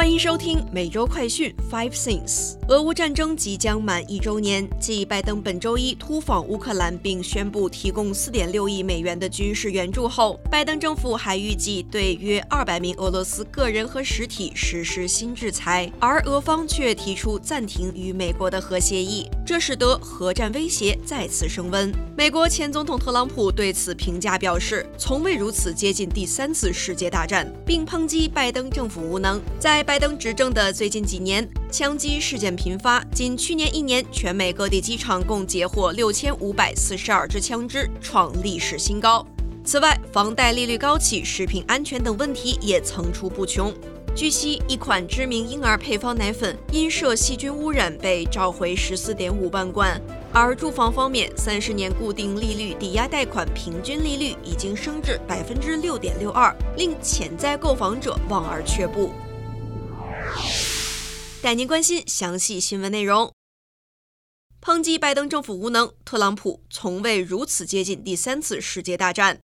欢迎收听每周快讯 Five Things。俄乌战争即将满一周年，继拜登本周一突访乌克兰并宣布提供4.6亿美元的军事援助后，拜登政府还预计对约200名俄罗斯个人和实体实施新制裁，而俄方却提出暂停与美国的核协议，这使得核战威胁再次升温。美国前总统特朗普对此评价表示：“从未如此接近第三次世界大战”，并抨击拜登政府无能。在拜登执政的最近几年，枪击事件频发。仅去年一年，全美各地机场共截获六千五百四十二支枪支，创历史新高。此外，房贷利率高企、食品安全等问题也层出不穷。据悉，一款知名婴儿配方奶粉因涉细菌污染被召回十四点五万罐。而住房方面，三十年固定利率抵押贷款平均利率已经升至百分之六点六二，令潜在购房者望而却步。带您关心详细新闻内容。抨击拜登政府无能，特朗普从未如此接近第三次世界大战。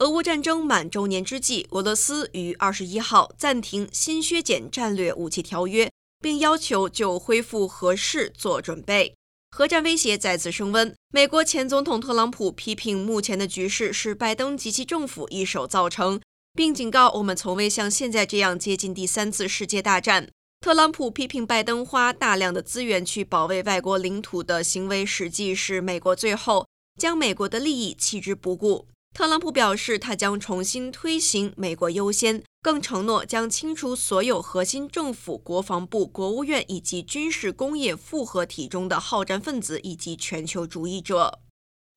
俄乌战争满周年之际，俄罗斯于二十一号暂停新削减战略武器条约，并要求就恢复核试做准备。核战威胁再次升温。美国前总统特朗普批评目前的局势是拜登及其政府一手造成，并警告我们从未像现在这样接近第三次世界大战。特朗普批评拜登花大量的资源去保卫外国领土的行为，实际是美国最后将美国的利益弃之不顾。特朗普表示，他将重新推行“美国优先”，更承诺将清除所有核心政府、国防部、国务院以及军事工业复合体中的好战分子以及全球主义者。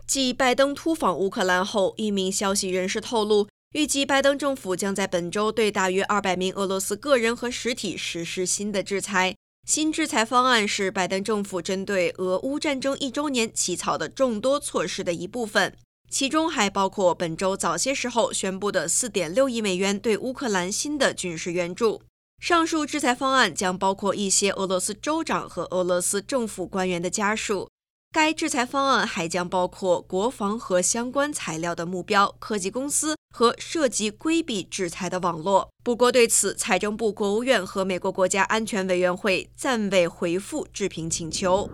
继拜登突访乌克兰后，一名消息人士透露。预计拜登政府将在本周对大约二百名俄罗斯个人和实体实施新的制裁。新制裁方案是拜登政府针对俄乌战争一周年起草的众多措施的一部分，其中还包括本周早些时候宣布的四点六亿美元对乌克兰新的军事援助。上述制裁方案将包括一些俄罗斯州长和俄罗斯政府官员的家属。该制裁方案还将包括国防和相关材料的目标、科技公司和涉及规避制裁的网络。不过，对此，财政部、国务院和美国国家安全委员会暂未回复置评请求。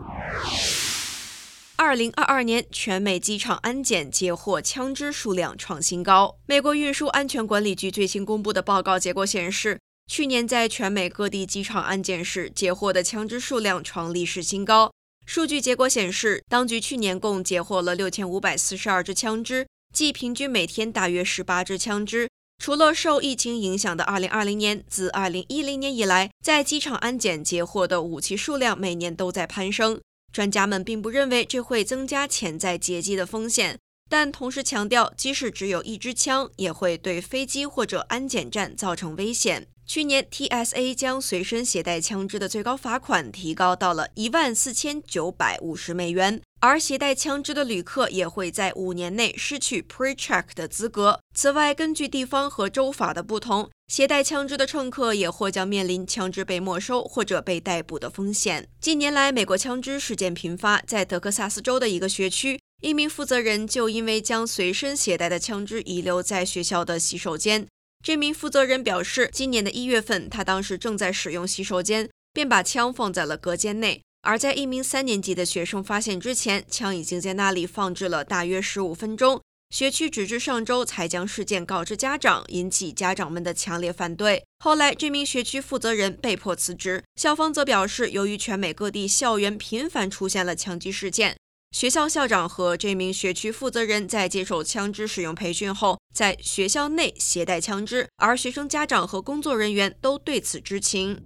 二零二二年全美机场安检截获枪支数量创新高。美国运输安全管理局最新公布的报告结果显示，去年在全美各地机场安检时截获的枪支数量创历史新高。数据结果显示，当局去年共截获了六千五百四十二支枪支，即平均每天大约十八支枪支。除了受疫情影响的二零二零年，自二零一零年以来，在机场安检截获的武器数量每年都在攀升。专家们并不认为这会增加潜在劫机的风险，但同时强调，即使只有一支枪，也会对飞机或者安检站造成危险。去年，TSA 将随身携带枪支的最高罚款提高到了一万四千九百五十美元，而携带枪支的旅客也会在五年内失去 Pre-check 的资格。此外，根据地方和州法的不同，携带枪支的乘客也或将面临枪支被没收或者被逮捕的风险。近年来，美国枪支事件频发，在德克萨斯州的一个学区，一名负责人就因为将随身携带的枪支遗留在学校的洗手间。这名负责人表示，今年的一月份，他当时正在使用洗手间，便把枪放在了隔间内。而在一名三年级的学生发现之前，枪已经在那里放置了大约十五分钟。学区直至上周才将事件告知家长，引起家长们的强烈反对。后来，这名学区负责人被迫辞职。校方则表示，由于全美各地校园频繁出现了枪击事件。学校校长和这名学区负责人在接受枪支使用培训后，在学校内携带枪支，而学生家长和工作人员都对此知情。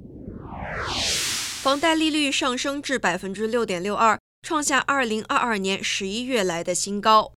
房贷利率上升至百分之六点六二，创下二零二二年十一月来的新高。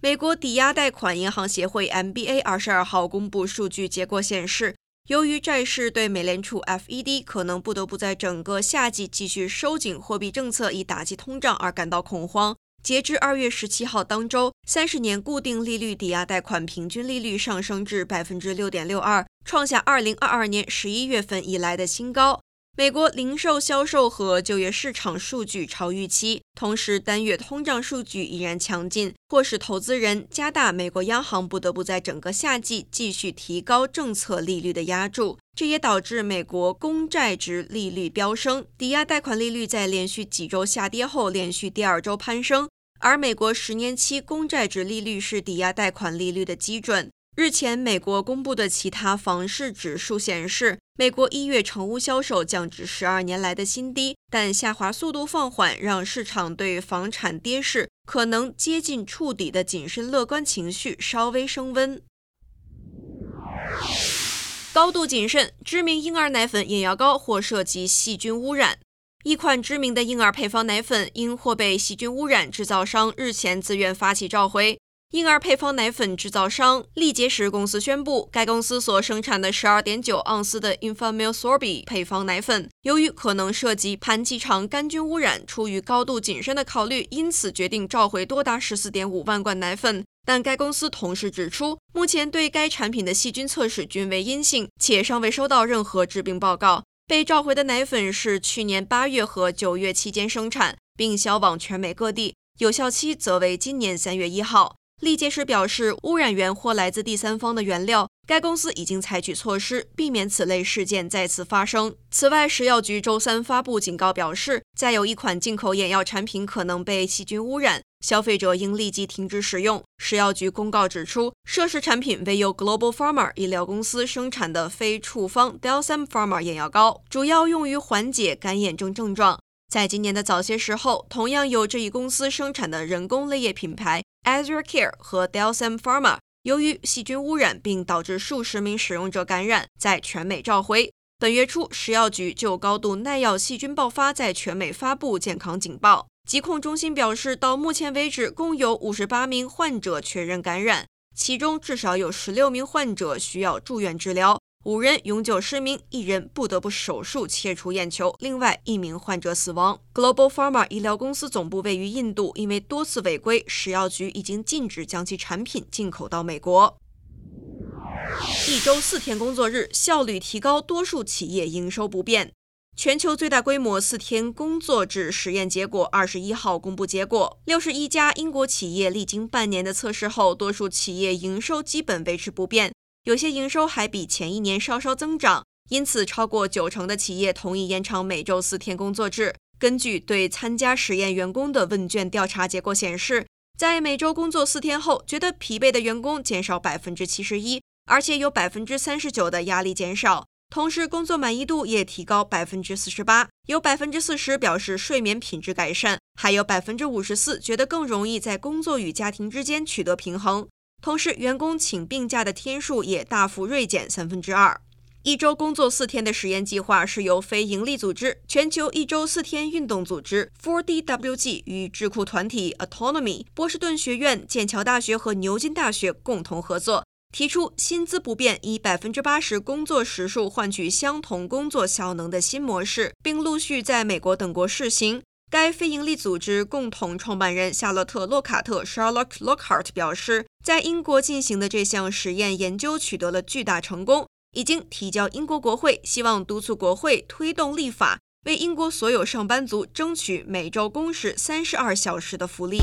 美国抵押贷款银行协会 （MBA） 二十二号公布数据结果显示。由于债市对美联储 （FED） 可能不得不在整个夏季继续收紧货币政策以打击通胀而感到恐慌，截至二月十七号当周，三十年固定利率抵押贷款平均利率上升至百分之六点六二，创下二零二二年十一月份以来的新高。美国零售销售和就业市场数据超预期，同时单月通胀数据依然强劲，迫使投资人加大美国央行不得不在整个夏季继续提高政策利率的压注。这也导致美国公债值利率飙升，抵押贷款利率在连续几周下跌后，连续第二周攀升。而美国十年期公债值利率是抵押贷款利率的基准。日前，美国公布的其他房市指数显示，美国一月成屋销售降至十二年来的新低，但下滑速度放缓，让市场对房产跌势可能接近触底的谨慎乐观情绪稍微升温。高度谨慎，知名婴儿奶粉眼药膏或涉及细菌污染。一款知名的婴儿配方奶粉因或被细菌污染，制造商日前自愿发起召回。婴儿配方奶粉制造商力洁时公司宣布，该公司所生产的12.9盎司的 Infamil Sorbi 配方奶粉，由于可能涉及盘机场杆菌污染，出于高度谨慎的考虑，因此决定召回多达14.5万罐奶粉。但该公司同时指出，目前对该产品的细菌测试均为阴性，且尚未收到任何致病报告。被召回的奶粉是去年八月和九月期间生产，并销往全美各地，有效期则为今年三月一号。历届时表示，污染源或来自第三方的原料，该公司已经采取措施，避免此类事件再次发生。此外，食药局周三发布警告，表示，再有一款进口眼药产品可能被细菌污染，消费者应立即停止使用。食药局公告指出，涉事产品为由 Global Pharma 医疗公司生产的非处方 Delsam Pharma 眼药膏，主要用于缓解干眼症症状。在今年的早些时候，同样由这一公司生产的人工泪液品牌。Azure Care 和 Delsam Pharma 由于细菌污染并导致数十名使用者感染，在全美召回。本月初，食药局就高度耐药细菌爆发在全美发布健康警报。疾控中心表示，到目前为止，共有五十八名患者确认感染，其中至少有十六名患者需要住院治疗。五人永久失明，一人不得不手术切除眼球，另外一名患者死亡。Global Pharma 医疗公司总部位于印度，因为多次违规，食药局已经禁止将其产品进口到美国。一周四天工作日，效率提高，多数企业营收不变。全球最大规模四天工作制实验结果二十一号公布结果，六十一家英国企业历经半年的测试后，多数企业营收基本维持不变。有些营收还比前一年稍稍增长，因此超过九成的企业同意延长每周四天工作制。根据对参加实验员工的问卷调查结果显示，在每周工作四天后，觉得疲惫的员工减少百分之七十一，而且有百分之三十九的压力减少，同时工作满意度也提高百分之四十八，有百分之四十表示睡眠品质改善，还有百分之五十四觉得更容易在工作与家庭之间取得平衡。同时，员工请病假的天数也大幅锐减三分之二。一周工作四天的实验计划是由非营利组织全球一周四天运动组织 4DWG 与智库团体 Autonomy、波士顿学院、剑桥大学和牛津大学共同合作，提出薪资不变，以百分之八十工作时数换取相同工作效能的新模式，并陆续在美国等国试行。该非营利组织共同创办人夏洛特·洛卡特 （Charlotte Lockhart） 表示，在英国进行的这项实验研究取得了巨大成功，已经提交英国国会，希望督促国会推动立法，为英国所有上班族争取每周工时三十二小时的福利。